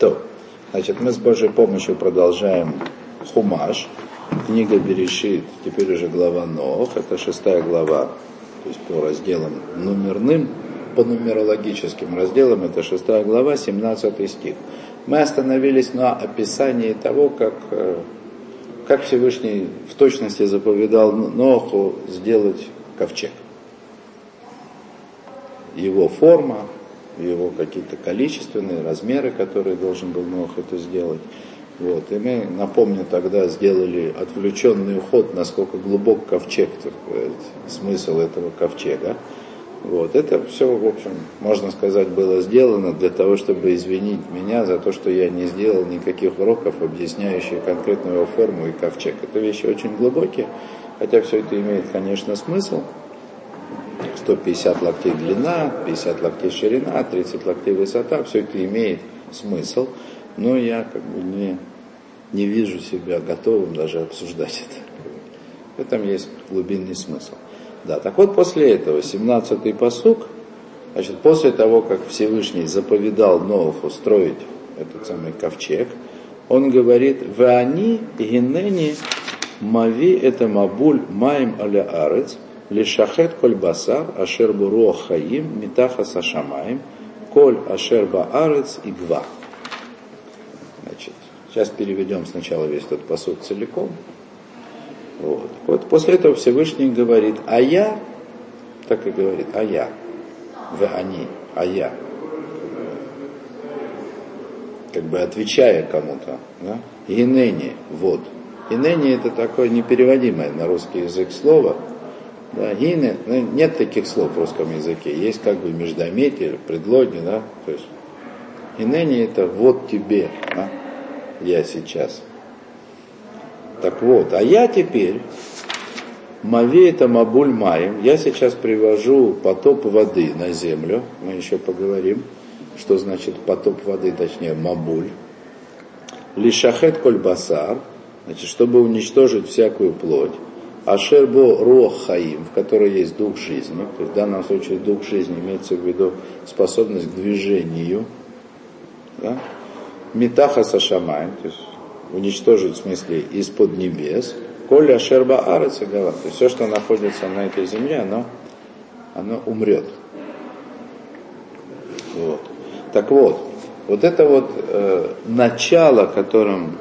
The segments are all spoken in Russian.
То, значит, мы с Божьей помощью продолжаем Хумаш, книга Берешит, теперь уже глава Нох, это шестая глава, то есть по разделам номерным, по нумерологическим разделам, это шестая глава, 17 стих. Мы остановились на описании того, как, э, как Всевышний в точности заповедал Ноху сделать ковчег. Его форма, его какие-то количественные размеры, которые должен был Нох это сделать. Вот. И мы, напомню, тогда сделали отвлеченный уход, насколько глубок ковчег, так смысл этого ковчега. Вот. Это все, в общем, можно сказать, было сделано для того, чтобы извинить меня за то, что я не сделал никаких уроков, объясняющих конкретную форму и ковчег. Это вещи очень глубокие, хотя все это имеет, конечно, смысл. 150 локтей длина, 50 локтей ширина, 30 локтей высота, все это имеет смысл, но я как бы не, не вижу себя готовым даже обсуждать это. В этом есть глубинный смысл. Да, так вот после этого, 17-й посук, значит, после того, как Всевышний заповедал Новых устроить этот самый ковчег, он говорит, «Вы они, генени, мави это мабуль маем аля арец, лишахет коль басар, ашер буру хаим, митаха сашамаем, коль ашер баарец и гва». Значит, сейчас переведем сначала весь этот посуд целиком. Вот. вот после этого Всевышний говорит, а я, так и говорит, а я, вы они, а я, как бы отвечая кому-то, да? Инени, вот. Инени это такое непереводимое на русский язык слово. Да, гине, ну, нет таких слов в русском языке, есть как бы междометие, предлоги, да, то есть инени это вот тебе, да, я сейчас. Так вот, а я теперь, Мави это Мабуль Маем, я сейчас привожу потоп воды на землю, мы еще поговорим, что значит потоп воды, точнее Мабуль. Лишахет коль басар, значит, чтобы уничтожить всякую плоть. Ашербо рох хаим, в которой есть дух жизни, то есть в данном случае дух жизни имеется в виду способность к движению, да? Митаха сашамаем, то есть уничтожить, в смысле, из-под небес, коля шерба арец и. То есть все, что находится на этой земле, оно, оно умрет. Вот. Так вот, вот это вот э, начало, которым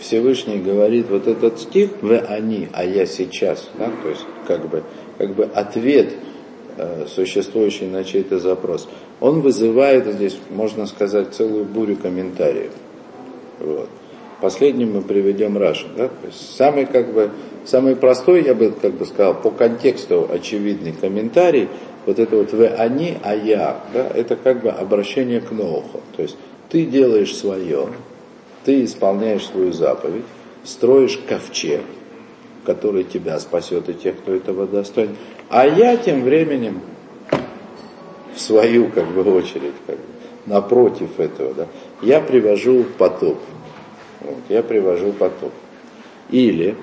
Всевышний говорит, вот этот стих, вы они, а я сейчас, да, то есть как бы, как бы ответ, э, существующий на чей-то запрос, он вызывает здесь, можно сказать, целую бурю комментариев. Вот. Последним мы приведем Раши. Да? Самый, как бы, самый простой, я бы как бы сказал, по контексту очевидный комментарий, вот это вот вы они, а я, да, это как бы обращение к Ноуху. То есть ты делаешь свое, ты исполняешь свою заповедь, строишь ковчег, который тебя спасет и тех, кто этого достоин. А я тем временем в свою как бы очередь, как бы, напротив этого, да, я привожу потоп. Вот, я привожу потоп. Или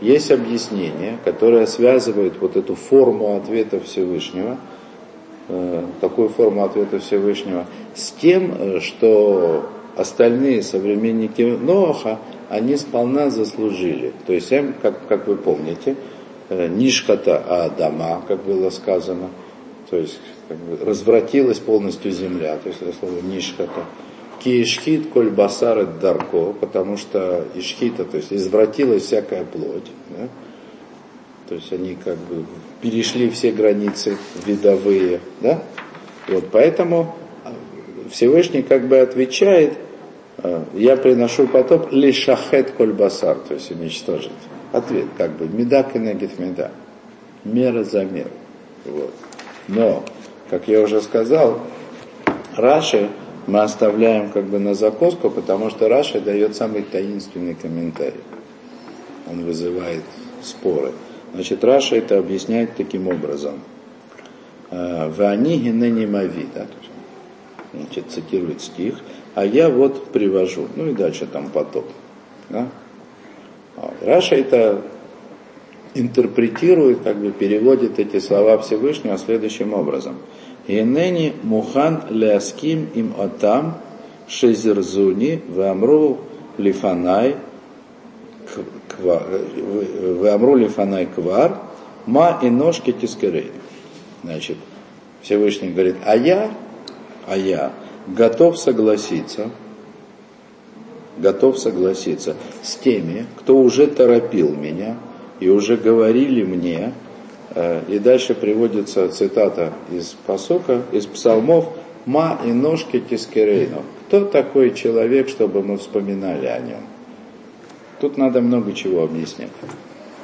есть объяснение, которое связывает вот эту форму ответа Всевышнего, э, такую форму ответа Всевышнего, с тем, э, что остальные современники Ноаха, они сполна заслужили. То есть им, как, как вы помните, э, Нишката Адама, как было сказано, то есть как бы, развратилась полностью земля, то есть это слово Нишката. Киишхит коль басар дарко, потому что ишхита, то есть извратилась всякая плоть. Да? То есть они как бы перешли все границы видовые. Да? Вот, поэтому Всевышний как бы отвечает, я приношу потоп лишахет коль басар, то есть уничтожить. Ответ как бы меда и меда. Мера за меру. Вот. Но, как я уже сказал, Раши мы оставляем как бы на закуску, потому что Раши дает самый таинственный комментарий. Он вызывает споры. Значит, Раши это объясняет таким образом. «Э, ואני הנני מביא, да, значит, цитирует стих, а я вот привожу, ну и дальше там потоп. Да? Раши это интерпретирует, как бы переводит эти слова Всевышнего следующим образом – Инени мухан ляским им атам шезерзуни вамру лифанай вамру лифанай квар ма и ножки тискерей. Значит, Всевышний говорит, а я, а я готов согласиться, готов согласиться с теми, кто уже торопил меня и уже говорили мне, э, и дальше приводится цитата из посока, из псалмов, «Ма и ножки тискерейну». Кто такой человек, чтобы мы вспоминали о нем? Тут надо много чего объяснять.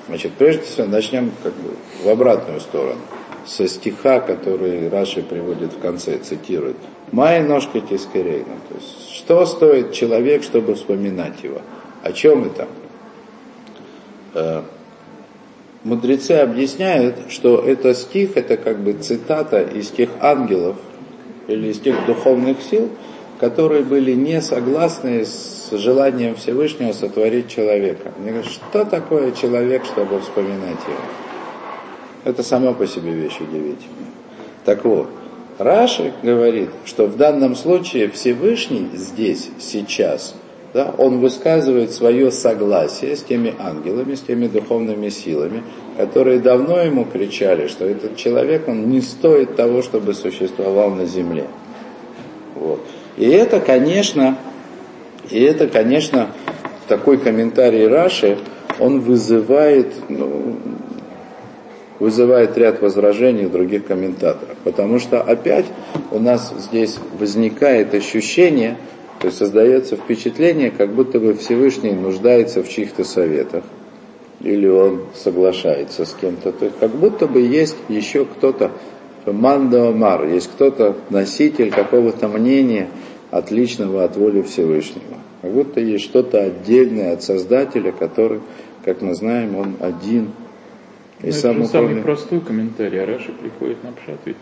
Значит, прежде всего начнем как бы в обратную сторону со стиха, который Раши приводит в конце, цитирует. «Май ножка тискерейна». То есть, что стоит человек, чтобы вспоминать его? О чем это? Э, мудрецы объясняют, что это стих, это как бы цитата из тех ангелов или из тех духовных сил, которые были не согласны с желанием Всевышнего сотворить человека. Они говорят, что такое человек, чтобы вспоминать его? Это само по себе вещь удивительная. Так вот, Раши говорит, что в данном случае Всевышний здесь, сейчас, да, он высказывает свое согласие с теми ангелами, с теми духовными силами, которые давно ему кричали, что этот человек, он не стоит того, чтобы существовал на земле. Вот. И это, конечно, и это, конечно, такой комментарий Раши, он вызывает, ну, вызывает ряд возражений других комментаторов. Потому что опять у нас здесь возникает ощущение, то есть создается впечатление, как будто бы Всевышний нуждается в чьих-то советах. Или он соглашается с кем-то. То есть как будто бы есть еще кто-то, Манда Мар, есть кто-то, носитель какого-то мнения, отличного от воли Всевышнего. Как будто есть что-то отдельное от Создателя, который, как мы знаем, он один и ну, сам это самый простой комментарий, а Раши приходит на пшат ведь.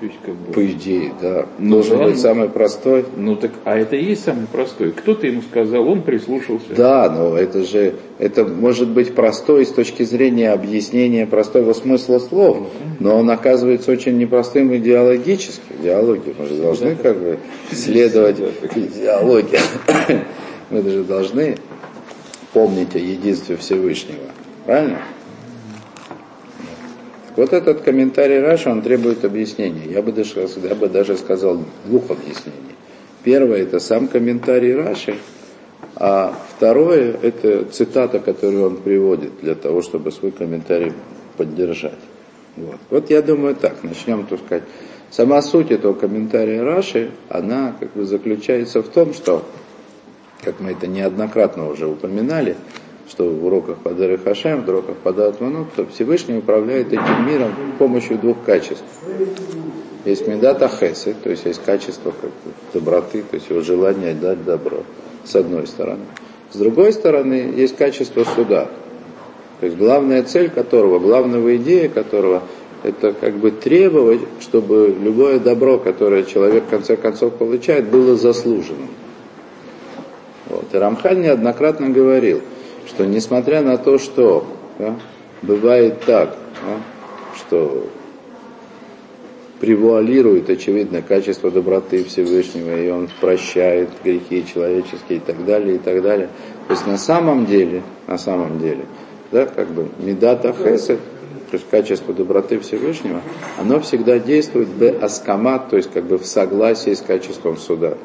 То есть, как бы... По идее, да. Ну, Должен быть самый простой. Ну так, а это и есть самый простой. Кто-то ему сказал, он прислушался. Да, но это же, это может быть простой с точки зрения объяснения простого смысла слов, но он оказывается очень непростым идеологически. Идеологию. Мы же должны как бы следовать идеологии. Мы же должны помнить о единстве Всевышнего. Правильно? Вот этот комментарий Раша, он требует объяснения. Я бы даже, я бы даже сказал двух объяснений. Первое, это сам комментарий Раши, а второе, это цитата, которую он приводит для того, чтобы свой комментарий поддержать. Вот, вот я думаю так, начнем, так сказать. Сама суть этого комментария Раши, она как бы заключается в том, что, как мы это неоднократно уже упоминали, что в уроках по Дары Хашем, в уроках по Датману, то Всевышний управляет этим миром с помощью двух качеств. Есть медата хесы, то есть есть качество как доброты, то есть его желание дать добро, с одной стороны. С другой стороны, есть качество суда. То есть главная цель которого, главная идея которого, это как бы требовать, чтобы любое добро, которое человек в конце концов получает, было заслуженным. Вот. И Рамхан неоднократно говорил – что несмотря на то, что да, бывает так, да, что превуалирует, очевидно, качество доброты Всевышнего, и он прощает грехи человеческие и так далее, и так далее. То есть на самом деле, на самом деле, да, как бы медата хесед, то есть качество доброты Всевышнего, оно всегда действует в аскамат, то есть как бы в согласии с качеством суда.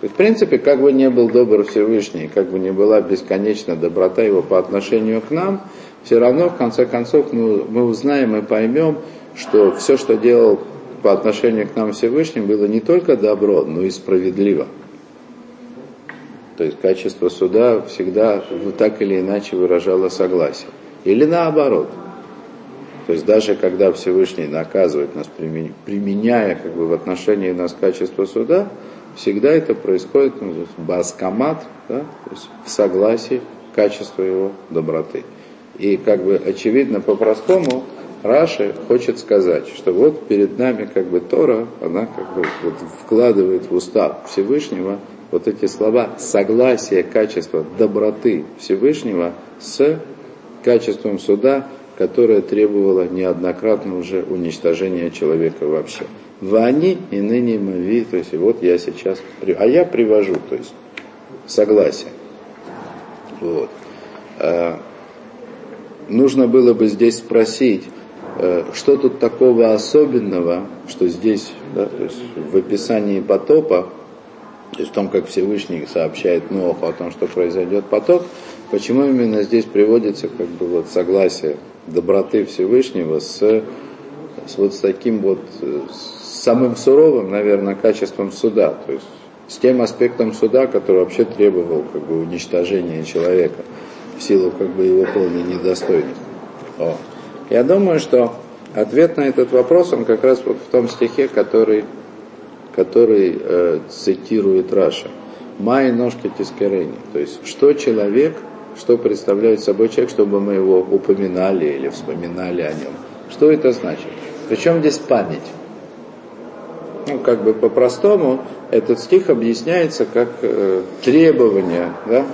То есть, в принципе, как бы не был добр Всевышний, как бы не была бесконечна доброта его по отношению к нам, все равно, в конце концов, мы, мы узнаем и поймем, что все, что делал по отношению к нам Всевышний, было не только добро, но и справедливо. То есть качество суда всегда так или иначе выражало согласие. Или наоборот. То есть даже когда Всевышний наказывает нас, применяя как бы, в отношении нас качество суда, всегда это происходит ну, баскомат, да, то есть в согласии качества его доброты. И как бы очевидно по-простому Раши хочет сказать, что вот перед нами как бы Тора, она как бы вот вкладывает в уста Всевышнего вот эти слова согласие качества доброты Всевышнего с качеством суда, которое требовало неоднократно уже уничтожения человека вообще. Вани и ныне мави, то есть вот я сейчас, а я привожу, то есть согласие. Вот. А, нужно было бы здесь спросить, э, что тут такого особенного, что здесь, да, то есть в описании потопа, то есть в том, как Всевышний сообщает Ноху о том, что произойдет потоп, почему именно здесь приводится как бы вот согласие доброты Всевышнего с, с вот с таким вот с самым суровым, наверное, качеством суда, то есть с тем аспектом суда, который вообще требовал как бы уничтожения человека в силу как бы его полной недостойности. О. Я думаю, что ответ на этот вопрос, он как раз вот в том стихе, который, который э, цитирует Раша. Май ножки тискерени. То есть, что человек, что представляет собой человек, чтобы мы его упоминали или вспоминали о нем. Что это значит? Причем здесь память? Ну, как бы по-простому, этот стих объясняется как э, требование да,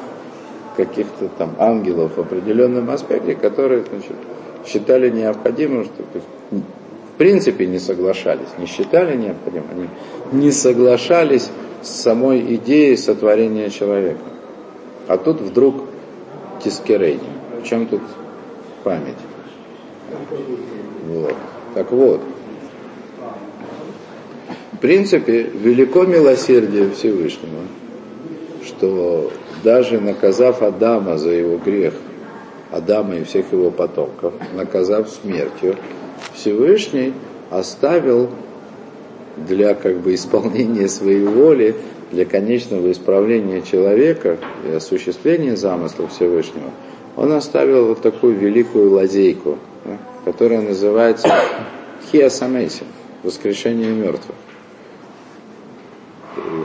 каких-то там ангелов в определенном аспекте, которые значит, считали необходимым, что в принципе не соглашались, не считали необходимым, они не соглашались с самой идеей сотворения человека. А тут вдруг тискерей. В чем тут память? Вот. Так вот, в принципе, велико милосердие Всевышнего, что даже наказав Адама за его грех, Адама и всех его потомков, наказав смертью, Всевышний оставил для как бы исполнения своей воли, для конечного исправления человека и осуществления замысла Всевышнего, он оставил вот такую великую лазейку, которая называется хиасамейсим, воскрешение мертвых.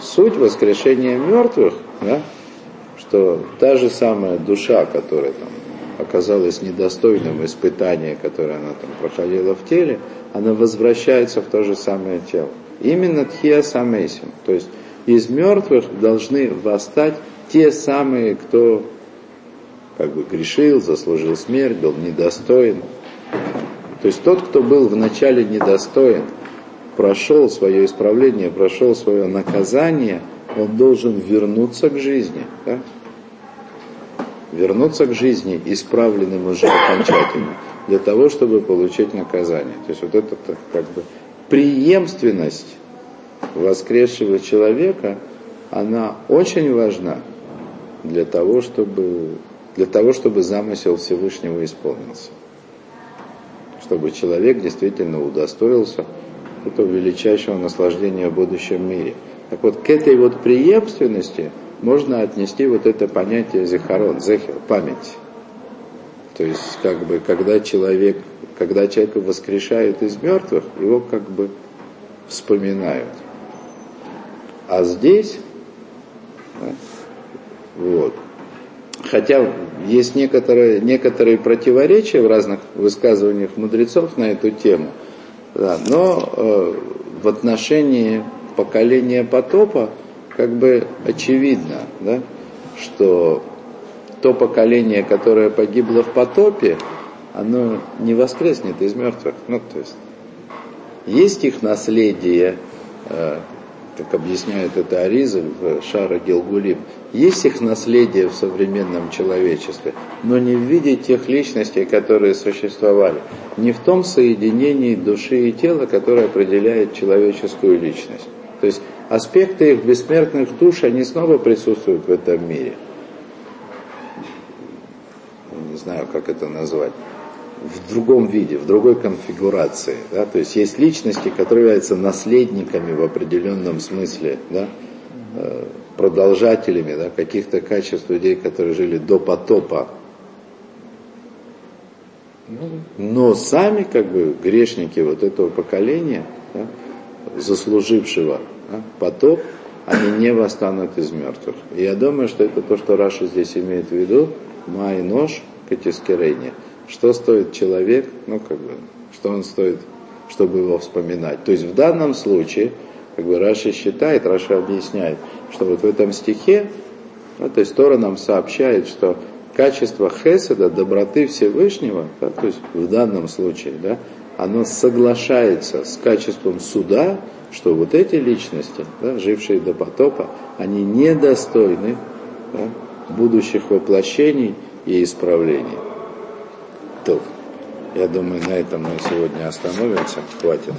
Суть воскрешения мертвых, да, что та же самая душа, которая там оказалась недостойным испытания, которое она там проходила в теле, она возвращается в то же самое тело. Именно тхия самейсим, то есть из мертвых должны восстать те самые, кто как бы грешил, заслужил смерть, был недостоин. То есть тот, кто был вначале недостоин, прошел свое исправление, прошел свое наказание, он должен вернуться к жизни. Да? вернуться к жизни исправленным уже окончательно, для того, чтобы получить наказание. То есть вот эта как бы преемственность воскресшего человека, она очень важна для того, чтобы, для того, чтобы замысел Всевышнего исполнился. Чтобы человек действительно удостоился этого величайшего наслаждения в будущем мире. Так вот, к этой вот преемственности – можно отнести вот это понятие зехарон, зехер, память. То есть, как бы, когда человек, когда человека воскрешают из мертвых, его как бы вспоминают. А здесь, да, вот, хотя есть некоторые, некоторые противоречия в разных высказываниях мудрецов на эту тему, да, но э, в отношении поколения потопа как бы очевидно, да, что то поколение, которое погибло в потопе, оно не воскреснет из мертвых. Ну, то есть, есть их наследие, э, как объясняет это Аризаль в Шара Гилгулим, есть их наследие в современном человечестве, но не в виде тех личностей, которые существовали, не в том соединении души и тела, которое определяет человеческую личность. То есть аспекты их бессмертных душ, они снова присутствуют в этом мире. Не знаю, как это назвать. В другом виде, в другой конфигурации. Да? То есть есть личности, которые являются наследниками в определенном смысле, да? Э, продолжателями да? каких-то качеств людей, которые жили до потопа. Но сами как бы грешники вот этого поколения, да? заслужившего а, потоп, они не восстанут из мертвых. И я думаю, что это то, что Раша здесь имеет в виду, май нож катискерение. Что стоит человек, ну как бы, что он стоит, чтобы его вспоминать. То есть в данном случае, как бы Раши считает, Раши объясняет, что вот в этом стихе, ну, то есть Тора нам сообщает, что качество Хеседа, доброты Всевышнего, да, то есть в данном случае, да, оно соглашается с качеством суда, что вот эти личности, да, жившие до потопа, они недостойны да, будущих воплощений и исправлений. То, я думаю, на этом мы сегодня остановимся. Хватит.